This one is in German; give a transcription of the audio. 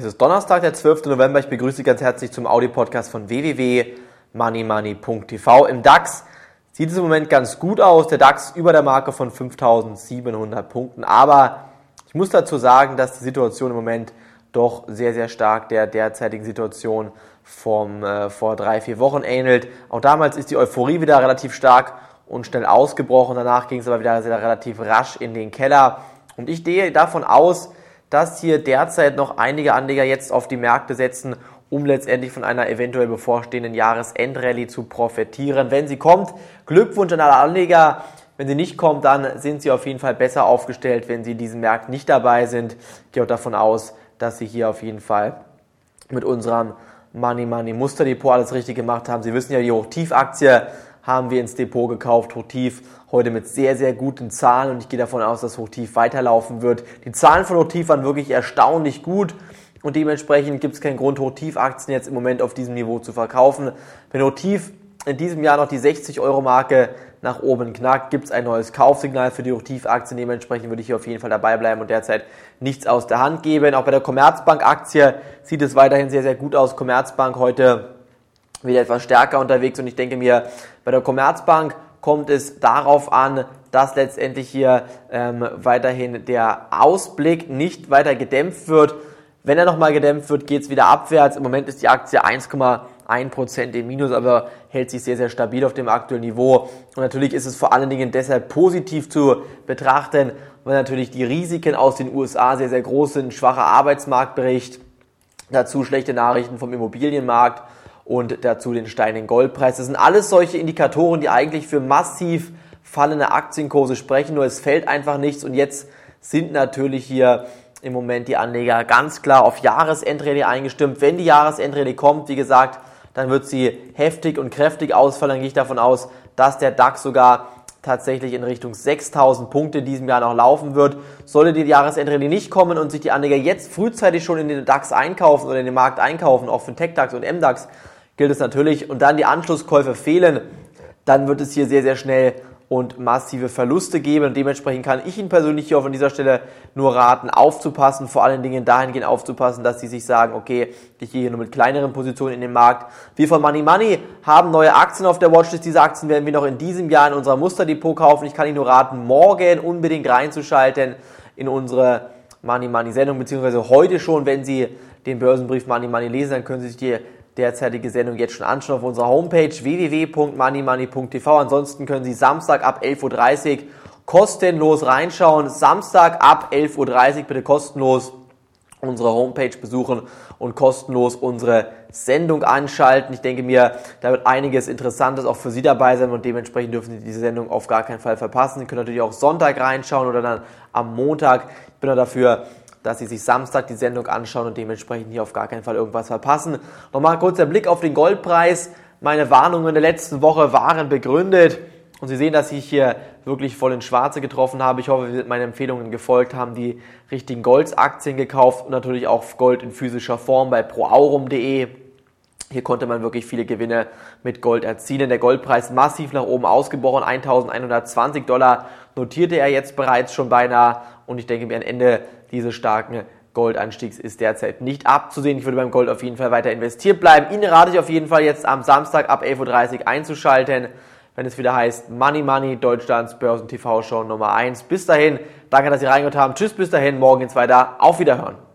Es ist Donnerstag, der 12. November. Ich begrüße Sie ganz herzlich zum Audio-Podcast von www.moneymoney.tv. Im DAX sieht es im Moment ganz gut aus. Der DAX über der Marke von 5700 Punkten. Aber ich muss dazu sagen, dass die Situation im Moment doch sehr, sehr stark der derzeitigen Situation vom, äh, vor drei, vier Wochen ähnelt. Auch damals ist die Euphorie wieder relativ stark und schnell ausgebrochen. Danach ging es aber wieder sehr, relativ rasch in den Keller. Und ich gehe davon aus, dass hier derzeit noch einige Anleger jetzt auf die Märkte setzen, um letztendlich von einer eventuell bevorstehenden Jahresendrallye zu profitieren. Wenn sie kommt, Glückwunsch an alle Anleger. Wenn sie nicht kommt, dann sind sie auf jeden Fall besser aufgestellt, wenn sie in diesen Märkten nicht dabei sind. Ich gehe auch davon aus, dass sie hier auf jeden Fall mit unserem Money Money Musterdepot alles richtig gemacht haben. Sie wissen ja, die Hochtiefaktie haben wir ins Depot gekauft. Hochtief heute mit sehr, sehr guten Zahlen und ich gehe davon aus, dass Hochtief weiterlaufen wird. Die Zahlen von Hochtief waren wirklich erstaunlich gut und dementsprechend gibt es keinen Grund, Hochtief-Aktien jetzt im Moment auf diesem Niveau zu verkaufen. Wenn Hochtief in diesem Jahr noch die 60-Euro-Marke nach oben knackt, gibt es ein neues Kaufsignal für die Hochtief-Aktien. Dementsprechend würde ich hier auf jeden Fall dabei bleiben und derzeit nichts aus der Hand geben. Auch bei der Commerzbank-Aktie sieht es weiterhin sehr, sehr gut aus. Commerzbank heute wieder etwas stärker unterwegs und ich denke mir, bei der Commerzbank kommt es darauf an, dass letztendlich hier ähm, weiterhin der Ausblick nicht weiter gedämpft wird. Wenn er nochmal gedämpft wird, geht es wieder abwärts. Im Moment ist die Aktie 1,1% im Minus, aber hält sich sehr, sehr stabil auf dem aktuellen Niveau. Und natürlich ist es vor allen Dingen deshalb positiv zu betrachten, weil natürlich die Risiken aus den USA sehr, sehr groß sind. Schwacher Arbeitsmarktbericht, dazu schlechte Nachrichten vom Immobilienmarkt und dazu den steigenden Goldpreis. Das sind alles solche Indikatoren, die eigentlich für massiv fallende Aktienkurse sprechen, nur es fällt einfach nichts und jetzt sind natürlich hier im Moment die Anleger ganz klar auf Jahresendrallye eingestimmt. Wenn die Jahresendrallye kommt, wie gesagt, dann wird sie heftig und kräftig ausfallen. Dann gehe ich davon aus, dass der DAX sogar tatsächlich in Richtung 6000 Punkte in diesem Jahr noch laufen wird. Sollte die Jahresendrallye nicht kommen und sich die Anleger jetzt frühzeitig schon in den DAX einkaufen oder in den Markt einkaufen, auch für TechDAX und MDAX, gilt es natürlich und dann die Anschlusskäufe fehlen, dann wird es hier sehr, sehr schnell und massive Verluste geben. Und dementsprechend kann ich Ihnen persönlich hier auch an dieser Stelle nur raten, aufzupassen, vor allen Dingen dahingehend aufzupassen, dass Sie sich sagen, okay, ich gehe hier nur mit kleineren Positionen in den Markt. Wir von Money Money haben neue Aktien auf der Watchlist. Diese Aktien werden wir noch in diesem Jahr in unserer Musterdepot kaufen. Ich kann Ihnen nur raten, morgen unbedingt reinzuschalten in unsere Money Money Sendung, beziehungsweise heute schon, wenn Sie den Börsenbrief Money Money lesen, dann können Sie sich die derzeitige Sendung jetzt schon anschauen auf unserer Homepage www.moneymoney.tv. Ansonsten können Sie Samstag ab 11.30 Uhr kostenlos reinschauen. Samstag ab 11.30 Uhr bitte kostenlos unsere Homepage besuchen und kostenlos unsere Sendung anschalten. Ich denke mir, da wird einiges Interessantes auch für Sie dabei sein und dementsprechend dürfen Sie diese Sendung auf gar keinen Fall verpassen. Sie können natürlich auch Sonntag reinschauen oder dann am Montag. Ich bin dafür dass Sie sich Samstag die Sendung anschauen und dementsprechend hier auf gar keinen Fall irgendwas verpassen. Nochmal kurz der Blick auf den Goldpreis. Meine Warnungen der letzten Woche waren begründet. Und Sie sehen, dass ich hier wirklich voll ins Schwarze getroffen habe. Ich hoffe, Sie sind meinen Empfehlungen gefolgt, haben die richtigen Goldaktien gekauft und natürlich auch Gold in physischer Form bei proaurum.de. Hier konnte man wirklich viele Gewinne mit Gold erzielen. Der Goldpreis massiv nach oben ausgebrochen. 1120 Dollar notierte er jetzt bereits schon beinahe. Und ich denke mir, am Ende dieses starken Goldanstiegs ist derzeit nicht abzusehen. Ich würde beim Gold auf jeden Fall weiter investiert bleiben. Ihnen rate ich auf jeden Fall jetzt am Samstag ab 11.30 Uhr einzuschalten, wenn es wieder heißt Money Money, Deutschlands Börsen-TV-Show Nummer 1. Bis dahin, danke, dass Sie reingehört haben. Tschüss, bis dahin, morgen geht's weiter. Auf Wiederhören.